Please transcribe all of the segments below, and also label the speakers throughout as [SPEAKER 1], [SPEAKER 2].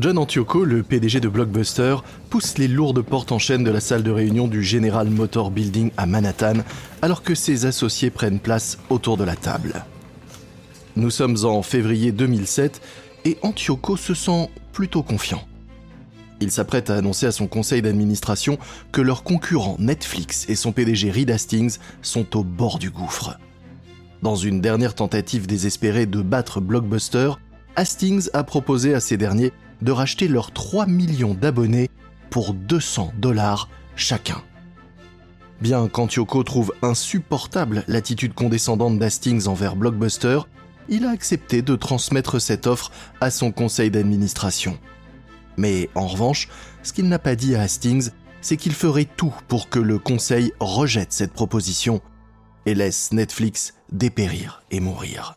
[SPEAKER 1] John Antioco, le PDG de Blockbuster, pousse les lourdes portes en chaîne de la salle de réunion du General Motor Building à Manhattan, alors que ses associés prennent place autour de la table. Nous sommes en février 2007 et Antioco se sent plutôt confiant. Il s'apprête à annoncer à son conseil d'administration que leurs concurrents Netflix et son PDG Reed Hastings sont au bord du gouffre. Dans une dernière tentative désespérée de battre Blockbuster, Hastings a proposé à ces derniers de racheter leurs 3 millions d'abonnés pour 200 dollars chacun. Bien qu'Antioco trouve insupportable l'attitude condescendante d'Hastings envers Blockbuster, il a accepté de transmettre cette offre à son conseil d'administration. Mais en revanche, ce qu'il n'a pas dit à Hastings, c'est qu'il ferait tout pour que le Conseil rejette cette proposition et laisse Netflix dépérir et mourir.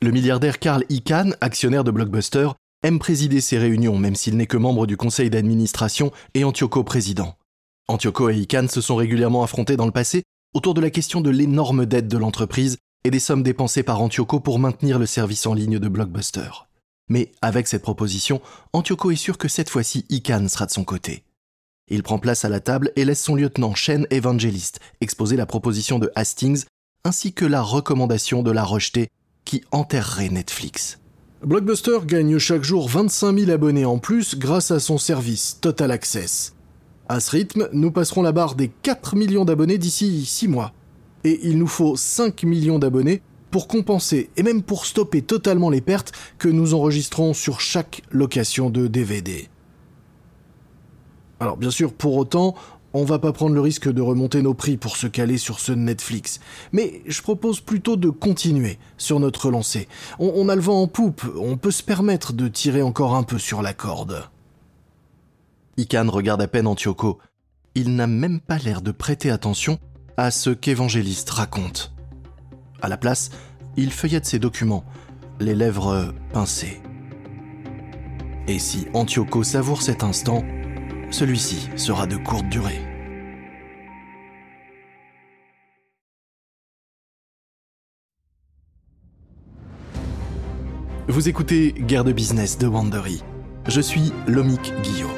[SPEAKER 1] Le milliardaire Carl Icahn, actionnaire de Blockbuster, aime présider ses réunions même s'il n'est que membre du conseil d'administration et Antioco président. Antioco et Icahn se sont régulièrement affrontés dans le passé autour de la question de l'énorme dette de l'entreprise et des sommes dépensées par Antioco pour maintenir le service en ligne de Blockbuster. Mais avec cette proposition, Antioco est sûr que cette fois-ci Ican sera de son côté. Il prend place à la table et laisse son lieutenant Shane Evangelist exposer la proposition de Hastings ainsi que la recommandation de la rejeter qui enterrerait Netflix.
[SPEAKER 2] Blockbuster gagne chaque jour 25 000 abonnés en plus grâce à son service Total Access. À ce rythme, nous passerons la barre des 4 millions d'abonnés d'ici 6 mois. Et il nous faut 5 millions d'abonnés pour compenser et même pour stopper totalement les pertes que nous enregistrons sur chaque location de DVD. Alors bien sûr, pour autant, on va pas prendre le risque de remonter nos prix pour se caler sur ce Netflix. Mais je propose plutôt de continuer sur notre lancée. On, a le vent en poupe, on peut se permettre de tirer encore un peu sur la corde.
[SPEAKER 1] Ican regarde à peine Antioco. Il n'a même pas l'air de prêter attention à ce qu'Évangéliste raconte. À la place, il feuillette ses documents, les lèvres pincées. Et si Antioco savoure cet instant, celui-ci sera de courte durée. Vous écoutez Guerre de business de Wandery. Je suis Lomik Guillot.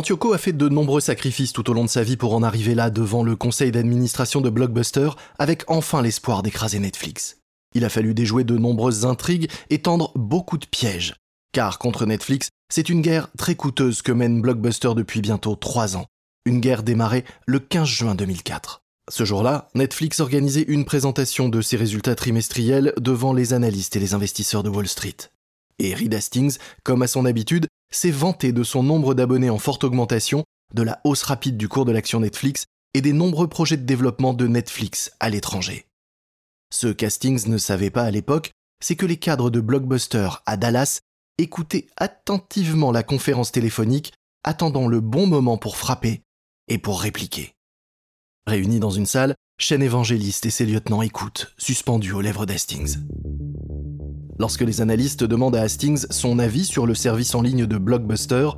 [SPEAKER 1] Antioco a fait de nombreux sacrifices tout au long de sa vie pour en arriver là devant le conseil d'administration de Blockbuster avec enfin l'espoir d'écraser Netflix. Il a fallu déjouer de nombreuses intrigues et tendre beaucoup de pièges. Car contre Netflix, c'est une guerre très coûteuse que mène Blockbuster depuis bientôt trois ans. Une guerre démarrée le 15 juin 2004. Ce jour-là, Netflix organisait une présentation de ses résultats trimestriels devant les analystes et les investisseurs de Wall Street. Et Reed Hastings, comme à son habitude, s'est vanté de son nombre d'abonnés en forte augmentation, de la hausse rapide du cours de l'action Netflix et des nombreux projets de développement de Netflix à l'étranger. Ce Castings ne savait pas à l'époque, c'est que les cadres de Blockbuster à Dallas écoutaient attentivement la conférence téléphonique, attendant le bon moment pour frapper et pour répliquer. Réunis dans une salle, Shane Évangéliste et ses lieutenants écoutent, suspendus aux lèvres d'Hastings. Lorsque les analystes demandent à Hastings son avis sur le service en ligne de Blockbuster,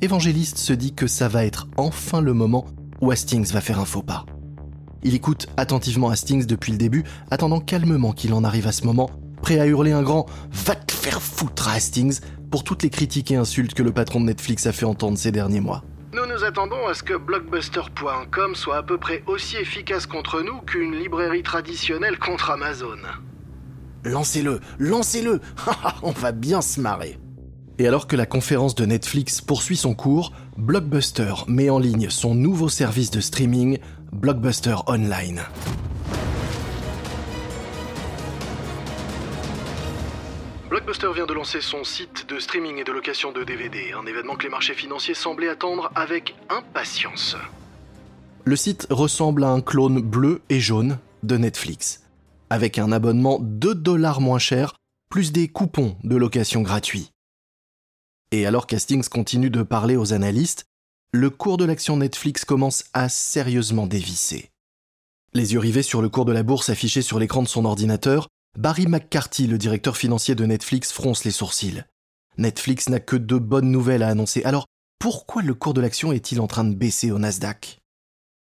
[SPEAKER 1] Évangéliste se dit que ça va être enfin le moment où Hastings va faire un faux pas. Il écoute attentivement Hastings depuis le début, attendant calmement qu'il en arrive à ce moment, prêt à hurler un grand Va te faire foutre à Hastings pour toutes les critiques et insultes que le patron de Netflix a fait entendre ces derniers mois.
[SPEAKER 3] Nous nous attendons à ce que blockbuster.com soit à peu près aussi efficace contre nous qu'une librairie traditionnelle contre Amazon.
[SPEAKER 2] Lancez-le, lancez-le On va bien se marrer.
[SPEAKER 1] Et alors que la conférence de Netflix poursuit son cours, Blockbuster met en ligne son nouveau service de streaming, Blockbuster Online.
[SPEAKER 3] Blockbuster vient de lancer son site de streaming et de location de DVD, un événement que les marchés financiers semblaient attendre avec impatience.
[SPEAKER 1] Le site ressemble à un clone bleu et jaune de Netflix avec un abonnement 2 dollars moins cher, plus des coupons de location gratuits. Et alors Castings continue de parler aux analystes, le cours de l'action Netflix commence à sérieusement dévisser. Les yeux rivés sur le cours de la bourse affiché sur l'écran de son ordinateur, Barry McCarthy, le directeur financier de Netflix, fronce les sourcils. Netflix n'a que de bonnes nouvelles à annoncer, alors pourquoi le cours de l'action est-il en train de baisser au Nasdaq?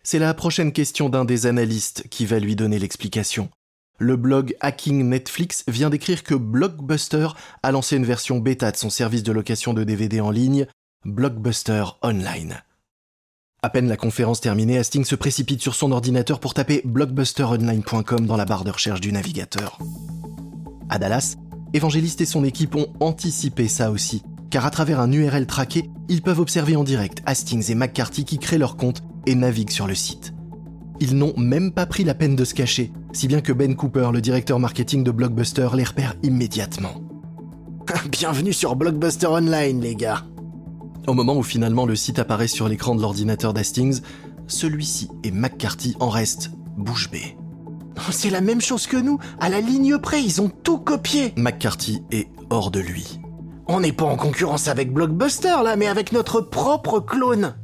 [SPEAKER 1] C'est la prochaine question d'un des analystes qui va lui donner l'explication. Le blog Hacking Netflix vient d'écrire que Blockbuster a lancé une version bêta de son service de location de DVD en ligne, Blockbuster Online. À peine la conférence terminée, Hastings se précipite sur son ordinateur pour taper blockbusteronline.com dans la barre de recherche du navigateur. À Dallas, Évangéliste et son équipe ont anticipé ça aussi, car à travers un URL traqué, ils peuvent observer en direct Hastings et McCarthy qui créent leur compte et naviguent sur le site. Ils n'ont même pas pris la peine de se cacher, si bien que Ben Cooper, le directeur marketing de Blockbuster, les repère immédiatement.
[SPEAKER 2] Bienvenue sur Blockbuster Online, les gars.
[SPEAKER 1] Au moment où finalement le site apparaît sur l'écran de l'ordinateur d'Hastings, celui-ci et McCarthy en restent bouche bée.
[SPEAKER 2] C'est la même chose que nous, à la ligne près, ils ont tout copié.
[SPEAKER 1] McCarthy est hors de lui.
[SPEAKER 2] On n'est pas en concurrence avec Blockbuster là, mais avec notre propre clone.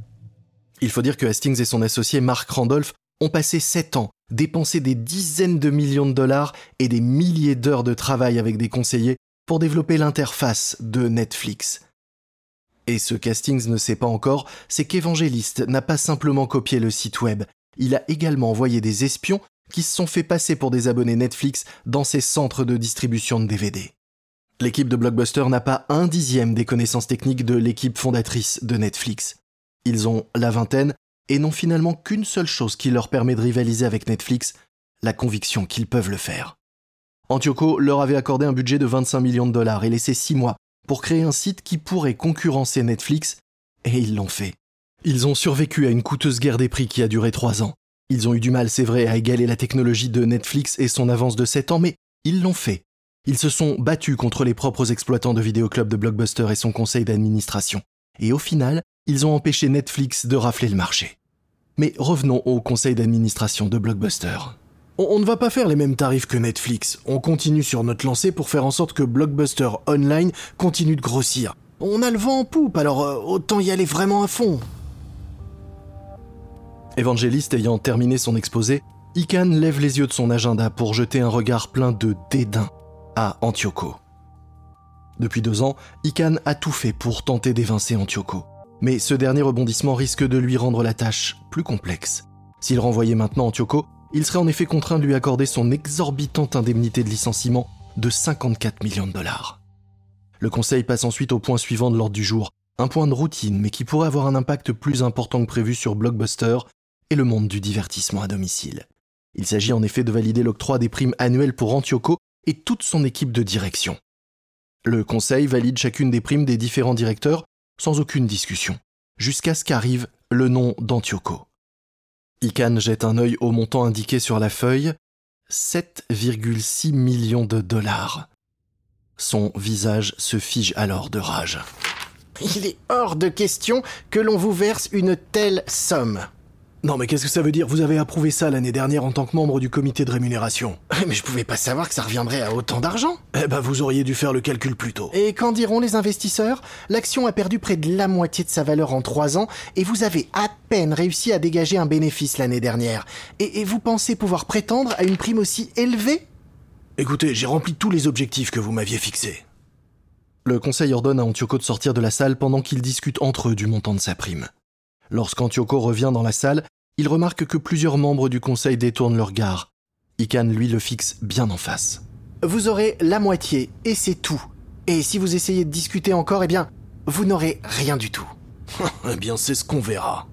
[SPEAKER 1] Il faut dire que Hastings et son associé Mark Randolph ont passé 7 ans, dépensé des dizaines de millions de dollars et des milliers d'heures de travail avec des conseillers pour développer l'interface de Netflix. Et ce castings ne sait pas encore, c'est qu'Évangéliste n'a pas simplement copié le site web, il a également envoyé des espions qui se sont fait passer pour des abonnés Netflix dans ses centres de distribution de DVD. L'équipe de Blockbuster n'a pas un dixième des connaissances techniques de l'équipe fondatrice de Netflix. Ils ont la vingtaine et n'ont finalement qu'une seule chose qui leur permet de rivaliser avec Netflix, la conviction qu'ils peuvent le faire. Antioco leur avait accordé un budget de 25 millions de dollars et laissé 6 mois pour créer un site qui pourrait concurrencer Netflix, et ils l'ont fait. Ils ont survécu à une coûteuse guerre des prix qui a duré 3 ans. Ils ont eu du mal, c'est vrai, à égaler la technologie de Netflix et son avance de 7 ans, mais ils l'ont fait. Ils se sont battus contre les propres exploitants de vidéoclubs de Blockbuster et son conseil d'administration. Et au final, ils ont empêché Netflix de rafler le marché. Mais revenons au conseil d'administration de Blockbuster.
[SPEAKER 2] On, ne va pas faire les mêmes tarifs que Netflix. On continue sur notre lancée pour faire en sorte que Blockbuster Online continue de grossir. On a le vent en poupe, alors euh, autant y aller vraiment à fond.
[SPEAKER 1] Évangéliste ayant terminé son exposé, Ikan lève les yeux de son agenda pour jeter un regard plein de dédain à Antioco. Depuis deux ans, Ikan a tout fait pour tenter d'évincer Antioco. Mais ce dernier rebondissement risque de lui rendre la tâche plus complexe. S'il renvoyait maintenant Antioco, il serait en effet contraint de lui accorder son exorbitante indemnité de licenciement de 54 millions de dollars. Le conseil passe ensuite au point suivant de l'ordre du jour, un point de routine mais qui pourrait avoir un impact plus important que prévu sur Blockbuster et le monde du divertissement à domicile. Il s'agit en effet de valider l'octroi des primes annuelles pour Antioco et toute son équipe de direction. Le conseil valide chacune des primes des différents directeurs sans aucune discussion, jusqu'à ce qu'arrive le nom d'Antioco. Ican jette un œil au montant indiqué sur la feuille 7,6 millions de dollars. Son visage se fige alors de rage.
[SPEAKER 2] Il est hors de question que l'on vous verse une telle somme.
[SPEAKER 3] Non mais qu'est-ce que ça veut dire? Vous avez approuvé ça l'année dernière en tant que membre du comité de rémunération.
[SPEAKER 2] Mais je pouvais pas savoir que ça reviendrait à autant d'argent.
[SPEAKER 3] Eh ben vous auriez dû faire le calcul plus tôt.
[SPEAKER 2] Et qu'en diront les investisseurs? L'action a perdu près de la moitié de sa valeur en trois ans et vous avez à peine réussi à dégager un bénéfice l'année dernière. Et, et vous pensez pouvoir prétendre à une prime aussi élevée?
[SPEAKER 3] Écoutez, j'ai rempli tous les objectifs que vous m'aviez fixés.
[SPEAKER 1] Le conseil ordonne à Antioco de sortir de la salle pendant qu'ils discutent entre eux du montant de sa prime. Lorsqu'Antioco revient dans la salle, il remarque que plusieurs membres du conseil détournent leur regard. Ikan, lui, le fixe bien en face.
[SPEAKER 2] Vous aurez la moitié, et c'est tout. Et si vous essayez de discuter encore, eh bien, vous n'aurez rien du tout.
[SPEAKER 3] eh bien, c'est ce qu'on verra.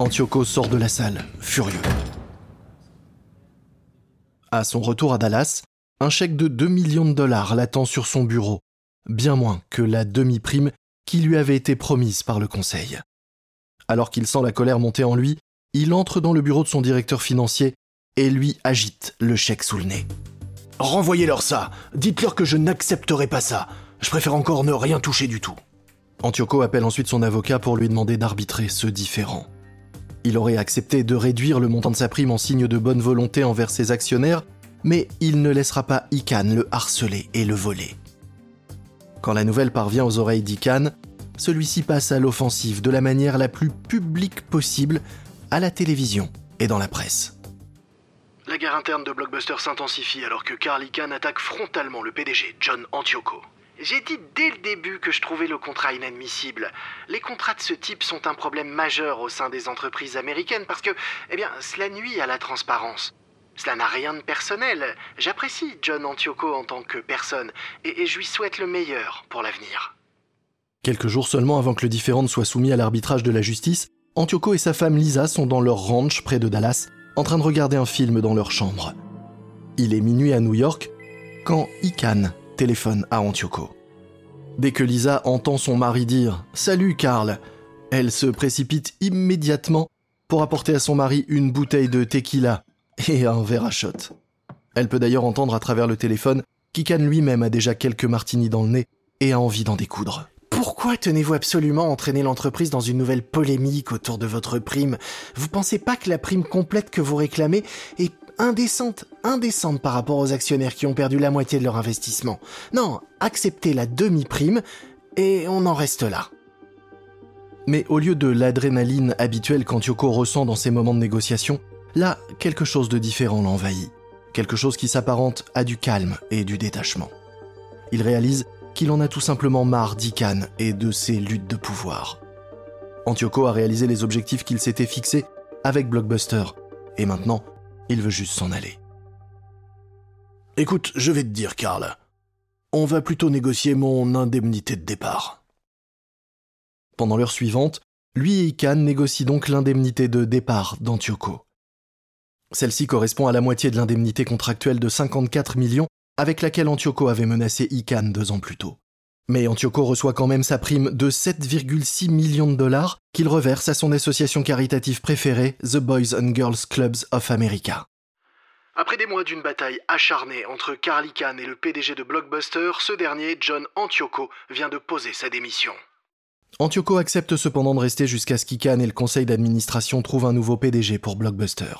[SPEAKER 1] Antioco sort de la salle, furieux. À son retour à Dallas, un chèque de 2 millions de dollars l'attend sur son bureau, bien moins que la demi-prime qui lui avait été promise par le conseil. Alors qu'il sent la colère monter en lui, il entre dans le bureau de son directeur financier et lui agite le chèque sous le nez.
[SPEAKER 3] Renvoyez-leur ça. Dites-leur que je n'accepterai pas ça. Je préfère encore ne rien toucher du tout.
[SPEAKER 1] Antioco appelle ensuite son avocat pour lui demander d'arbitrer ce différend. Il aurait accepté de réduire le montant de sa prime en signe de bonne volonté envers ses actionnaires, mais il ne laissera pas Ican le harceler et le voler. Quand la nouvelle parvient aux oreilles d'Ican, celui-ci passe à l'offensive de la manière la plus publique possible à la télévision et dans la presse.
[SPEAKER 3] La guerre interne de Blockbuster s'intensifie alors que Carl Icahn attaque frontalement le PDG, John Antioco. J'ai dit dès le début que je trouvais le contrat inadmissible. Les contrats de ce type sont un problème majeur au sein des entreprises américaines parce que, eh cela nuit à la transparence. Cela n'a rien de personnel. J'apprécie John Antioco en tant que personne et je lui souhaite le meilleur pour l'avenir.
[SPEAKER 1] Quelques jours seulement avant que le différend soit soumis à l'arbitrage de la justice, Antioco et sa femme Lisa sont dans leur ranch près de Dallas, en train de regarder un film dans leur chambre. Il est minuit à New York quand Ican téléphone à Antioco. Dès que Lisa entend son mari dire Salut Karl, elle se précipite immédiatement pour apporter à son mari une bouteille de tequila et un verre à shot. Elle peut d'ailleurs entendre à travers le téléphone qu'Ican lui-même a déjà quelques martinis dans le nez et a envie d'en découdre.
[SPEAKER 2] Pourquoi tenez-vous absolument à entraîner l'entreprise dans une nouvelle polémique autour de votre prime? Vous pensez pas que la prime complète que vous réclamez est indécente, indécente par rapport aux actionnaires qui ont perdu la moitié de leur investissement? Non, acceptez la demi-prime et on en reste là.
[SPEAKER 1] Mais au lieu de l'adrénaline habituelle qu'Antioco ressent dans ces moments de négociation, là, quelque chose de différent l'envahit. Quelque chose qui s'apparente à du calme et du détachement. Il réalise qu'il en a tout simplement marre d'Ican et de ses luttes de pouvoir. Antioco a réalisé les objectifs qu'il s'était fixés avec Blockbuster, et maintenant, il veut juste s'en aller.
[SPEAKER 2] Écoute, je vais te dire, Karl. On va plutôt négocier mon indemnité de départ.
[SPEAKER 1] Pendant l'heure suivante, lui et Ican négocient donc l'indemnité de départ d'Antioco. Celle-ci correspond à la moitié de l'indemnité contractuelle de 54 millions avec laquelle Antioco avait menacé Ican deux ans plus tôt. Mais Antioco reçoit quand même sa prime de 7,6 millions de dollars qu'il reverse à son association caritative préférée, The Boys and Girls Clubs of America.
[SPEAKER 3] Après des mois d'une bataille acharnée entre Carl Icahn et le PDG de Blockbuster, ce dernier, John Antioco, vient de poser sa démission.
[SPEAKER 1] Antioco accepte cependant de rester jusqu'à ce qu'Icahn et le conseil d'administration trouvent un nouveau PDG pour Blockbuster.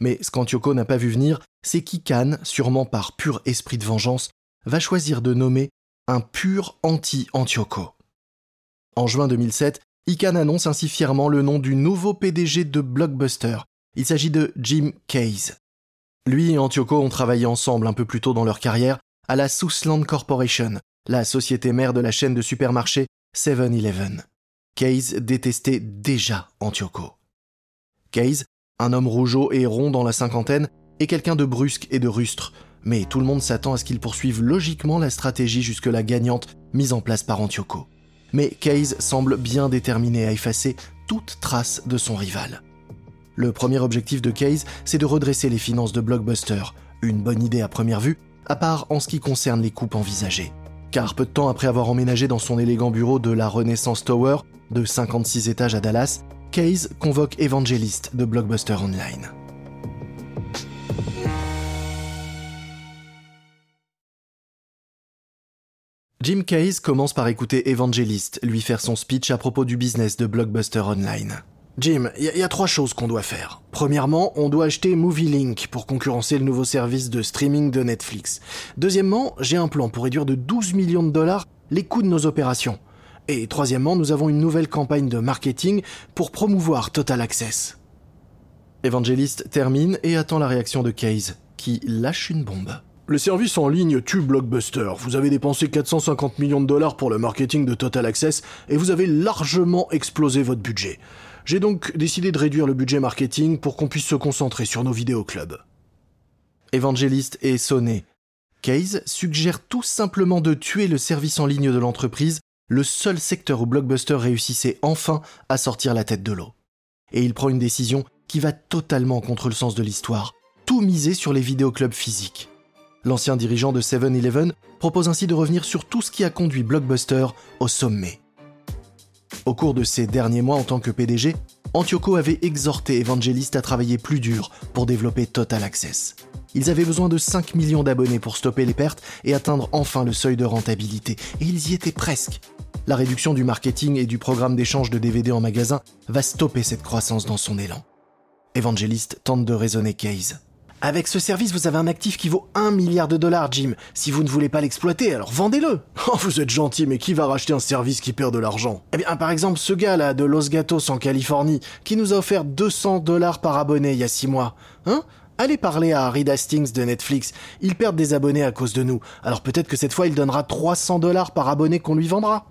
[SPEAKER 1] Mais ce qu'Antioco n'a pas vu venir, c'est qu'Ican, sûrement par pur esprit de vengeance, va choisir de nommer un pur anti-Antioco. En juin 2007, Ican annonce ainsi fièrement le nom du nouveau PDG de Blockbuster. Il s'agit de Jim Case. Lui et Antioco ont travaillé ensemble un peu plus tôt dans leur carrière à la Southland Corporation, la société mère de la chaîne de supermarchés 7-Eleven. Case détestait déjà Antioco. Case un homme rougeau et rond dans la cinquantaine est quelqu'un de brusque et de rustre, mais tout le monde s'attend à ce qu'il poursuive logiquement la stratégie jusque-là gagnante mise en place par Antioco. Mais Case semble bien déterminé à effacer toute trace de son rival. Le premier objectif de Case, c'est de redresser les finances de Blockbuster, une bonne idée à première vue, à part en ce qui concerne les coupes envisagées. Car peu de temps après avoir emménagé dans son élégant bureau de la Renaissance Tower, de 56 étages à Dallas, Case convoque Evangelist de Blockbuster Online. Jim Case commence par écouter Evangelist lui faire son speech à propos du business de Blockbuster Online.
[SPEAKER 2] Jim, il y, a trois choses qu'on doit faire. Premièrement, on doit acheter MovieLink pour concurrencer le nouveau service de streaming de Netflix. Deuxièmement, j'ai un plan pour réduire de 12 millions de dollars les coûts de nos opérations. Et troisièmement, nous avons une nouvelle campagne de marketing pour promouvoir Total Access.
[SPEAKER 1] Evangelist termine et attend la réaction de Case, qui lâche une bombe.
[SPEAKER 2] Le service en ligne tue Blockbuster. Vous avez dépensé 450 millions de dollars pour le marketing de Total Access et vous avez largement explosé votre budget. J'ai donc décidé de réduire le budget marketing pour qu'on puisse se concentrer sur nos vidéoclubs.
[SPEAKER 1] Evangelist est sonné. Case suggère tout simplement de tuer le service en ligne de l'entreprise le seul secteur où Blockbuster réussissait enfin à sortir la tête de l'eau. Et il prend une décision qui va totalement contre le sens de l'histoire, tout miser sur les vidéoclubs physiques. L'ancien dirigeant de 7-Eleven propose ainsi de revenir sur tout ce qui a conduit Blockbuster au sommet. Au cours de ces derniers mois en tant que PDG, Antioco avait exhorté Evangelist à travailler plus dur pour développer Total Access. Ils avaient besoin de 5 millions d'abonnés pour stopper les pertes et atteindre enfin le seuil de rentabilité. Et ils y étaient presque. La réduction du marketing et du programme d'échange de DVD en magasin va stopper cette croissance dans son élan. Evangelist tente de raisonner Case.
[SPEAKER 2] Avec ce service, vous avez un actif qui vaut 1 milliard de dollars, Jim. Si vous ne voulez pas l'exploiter, alors vendez-le.
[SPEAKER 4] Oh, vous êtes gentil, mais qui va racheter un service qui perd de l'argent?
[SPEAKER 2] Eh bien, par exemple, ce gars-là de Los Gatos en Californie, qui nous a offert 200 dollars par abonné il y a 6 mois. Hein? Allez parler à Reed Hastings de Netflix, ils perdent des abonnés à cause de nous, alors peut-être que cette fois il donnera 300 dollars par abonné qu'on lui vendra.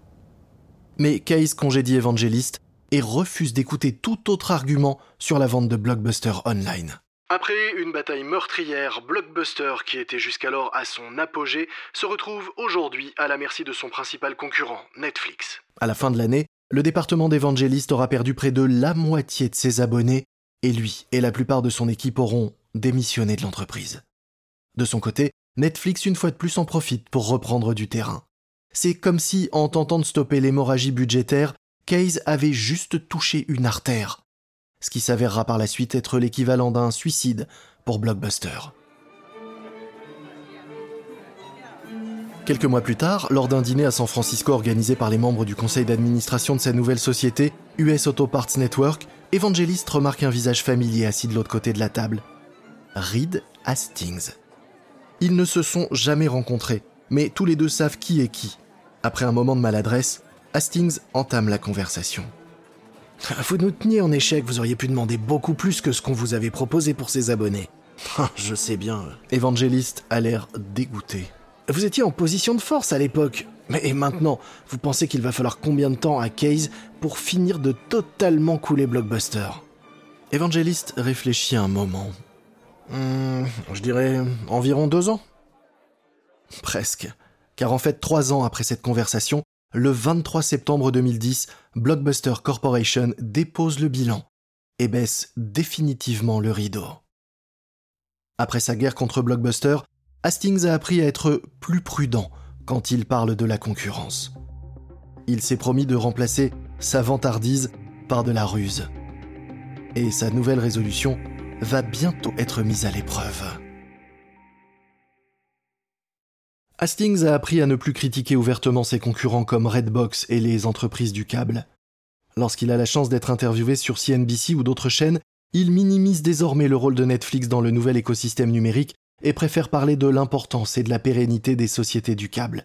[SPEAKER 1] Mais Case congédie Evangelist et refuse d'écouter tout autre argument sur la vente de Blockbuster Online.
[SPEAKER 3] Après une bataille meurtrière, Blockbuster, qui était jusqu'alors à son apogée, se retrouve aujourd'hui à la merci de son principal concurrent, Netflix.
[SPEAKER 1] À la fin de l'année, le département d'Evangelist aura perdu près de la moitié de ses abonnés, et lui et la plupart de son équipe auront démissionné de l'entreprise. De son côté, Netflix une fois de plus en profite pour reprendre du terrain. C'est comme si, en tentant de stopper l'hémorragie budgétaire, Case avait juste touché une artère, ce qui s'avérera par la suite être l'équivalent d'un suicide pour Blockbuster. Quelques mois plus tard, lors d'un dîner à San Francisco organisé par les membres du conseil d'administration de sa nouvelle société, US Auto Parts Network, Evangelist remarque un visage familier assis de l'autre côté de la table. Reed Hastings. Ils ne se sont jamais rencontrés, mais tous les deux savent qui est qui. Après un moment de maladresse, Hastings entame la conversation.
[SPEAKER 2] Vous nous teniez en échec, vous auriez pu demander beaucoup plus que ce qu'on vous avait proposé pour ses abonnés. Ah, je sais bien.
[SPEAKER 1] Evangelist a l'air dégoûté.
[SPEAKER 2] Vous étiez en position de force à l'époque. Mais maintenant, vous pensez qu'il va falloir combien de temps à Case pour finir de totalement couler Blockbuster?
[SPEAKER 1] Evangelist réfléchit un moment.
[SPEAKER 2] Hmm, je dirais environ deux ans.
[SPEAKER 1] Presque. Car en fait, trois ans après cette conversation, le 23 septembre 2010, Blockbuster Corporation dépose le bilan et baisse définitivement le rideau. Après sa guerre contre Blockbuster, Hastings a appris à être plus prudent quand il parle de la concurrence. Il s'est promis de remplacer sa vantardise par de la ruse. Et sa nouvelle résolution va bientôt être mise à l'épreuve. Hastings a appris à ne plus critiquer ouvertement ses concurrents comme Redbox et les entreprises du câble. Lorsqu'il a la chance d'être interviewé sur CNBC ou d'autres chaînes, il minimise désormais le rôle de Netflix dans le nouvel écosystème numérique et préfère parler de l'importance et de la pérennité des sociétés du câble,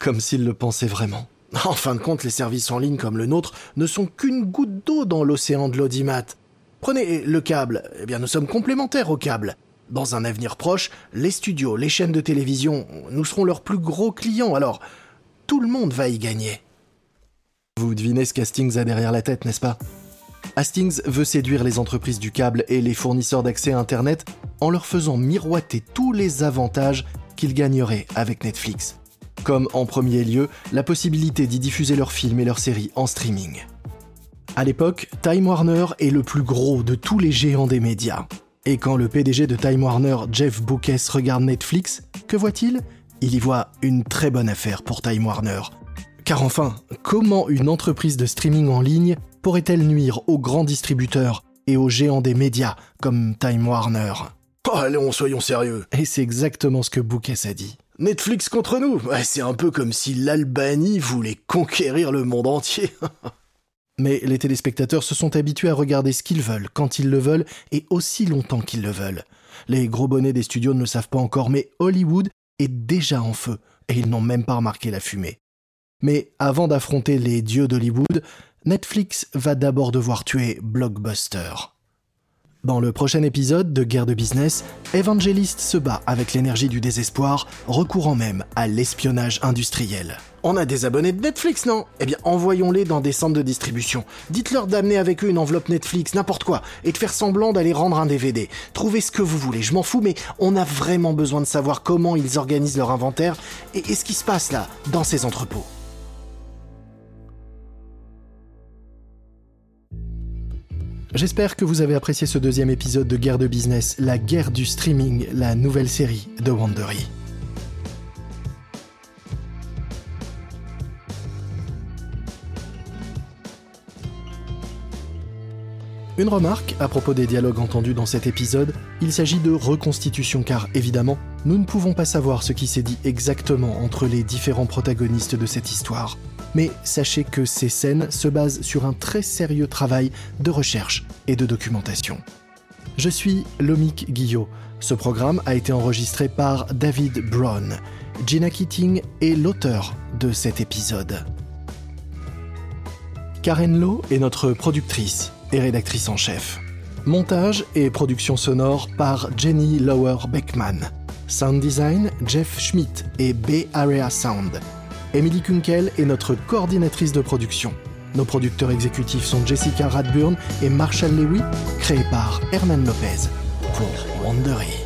[SPEAKER 1] comme s'il le pensait vraiment.
[SPEAKER 2] En fin de compte, les services en ligne comme le nôtre ne sont qu'une goutte d'eau dans l'océan de l'audimat. Prenez le câble, eh bien nous sommes complémentaires au câble. Dans un avenir proche, les studios, les chaînes de télévision, nous serons leurs plus gros clients, alors tout le monde va y gagner.
[SPEAKER 1] Vous devinez ce qu'Hastings a derrière la tête, n'est-ce pas? Hastings veut séduire les entreprises du câble et les fournisseurs d'accès à Internet en leur faisant miroiter tous les avantages qu'ils gagneraient avec Netflix. Comme en premier lieu, la possibilité d'y diffuser leurs films et leurs séries en streaming. À l'époque, Time Warner est le plus gros de tous les géants des médias. Et quand le PDG de Time Warner, Jeff Bookes, regarde Netflix, que voit-il? Il y voit une très bonne affaire pour Time Warner. Car enfin, comment une entreprise de streaming en ligne pourrait-elle nuire aux grands distributeurs et aux géants des médias comme Time Warner?
[SPEAKER 2] Oh, Allons, soyons sérieux.
[SPEAKER 1] Et c'est exactement ce que Bookes a dit.
[SPEAKER 2] Netflix contre nous C'est un peu comme si l'Albanie voulait conquérir le monde entier.
[SPEAKER 1] Mais les téléspectateurs se sont habitués à regarder ce qu'ils veulent, quand ils le veulent, et aussi longtemps qu'ils le veulent. Les gros bonnets des studios ne le savent pas encore, mais Hollywood est déjà en feu, et ils n'ont même pas remarqué la fumée. Mais avant d'affronter les dieux d'Hollywood, Netflix va d'abord devoir tuer Blockbuster. Dans le prochain épisode de Guerre de Business, Evangelist se bat avec l'énergie du désespoir, recourant même à l'espionnage industriel.
[SPEAKER 2] On a des abonnés de Netflix, non? Eh bien, envoyons-les dans des centres de distribution. Dites-leur d'amener avec eux une enveloppe Netflix, n'importe quoi, et de faire semblant d'aller rendre un DVD. Trouvez ce que vous voulez, je m'en fous, mais on a vraiment besoin de savoir comment ils organisent leur inventaire et, et ce qui se passe là, dans ces entrepôts.
[SPEAKER 1] J'espère que vous avez apprécié ce deuxième épisode de Guerre de Business, la guerre du streaming, la nouvelle série de Wandery. Une remarque à propos des dialogues entendus dans cet épisode, il s'agit de reconstitution car évidemment, nous ne pouvons pas savoir ce qui s'est dit exactement entre les différents protagonistes de cette histoire mais sachez que ces scènes se basent sur un très sérieux travail de recherche et de documentation. Je suis Lomik Guillot. Ce programme a été enregistré par David Brown. Gina Keating est l'auteur de cet épisode. Karen Lowe est notre productrice et rédactrice en chef.
[SPEAKER 2] Montage et production sonore par Jenny Lower Beckman. Sound design, Jeff Schmidt et Bay Area Sound. Emily Kunkel est notre coordinatrice de production. Nos producteurs exécutifs sont Jessica Radburn et Marshall Lewy, créés par Hernan Lopez pour Wandery.